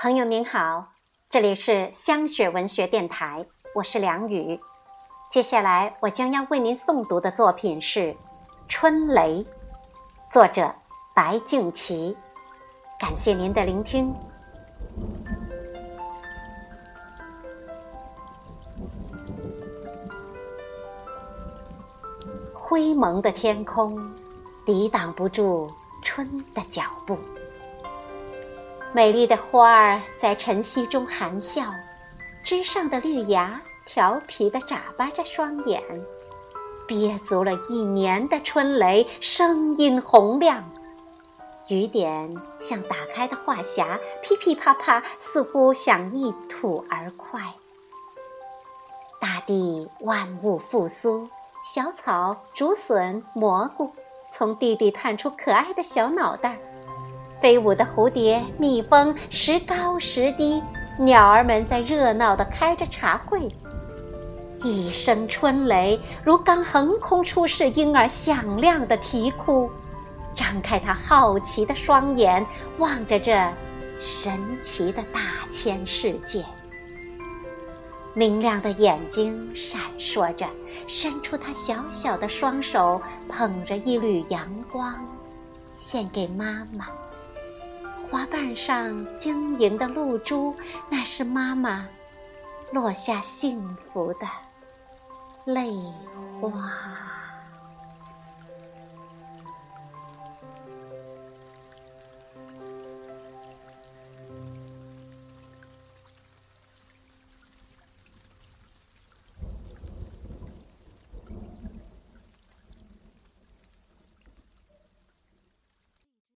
朋友您好，这里是香雪文学电台，我是梁雨。接下来我将要为您诵读的作品是《春雷》，作者白敬琪。感谢您的聆听。灰蒙的天空，抵挡不住春的脚步。美丽的花儿在晨曦中含笑，枝上的绿芽调皮地眨巴着双眼，憋足了一年的春雷声音洪亮，雨点像打开的话匣，噼噼啪啪，似乎想一吐而快。大地万物复苏，小草、竹笋、蘑菇从地里探出可爱的小脑袋儿。飞舞的蝴蝶、蜜蜂时高时低，鸟儿们在热闹地开着茶会。一声春雷如刚横空出世婴儿响亮的啼哭，张开他好奇的双眼，望着这神奇的大千世界。明亮的眼睛闪烁着，伸出他小小的双手，捧着一缕阳光，献给妈妈。花瓣上晶莹的露珠，那是妈妈落下幸福的泪花。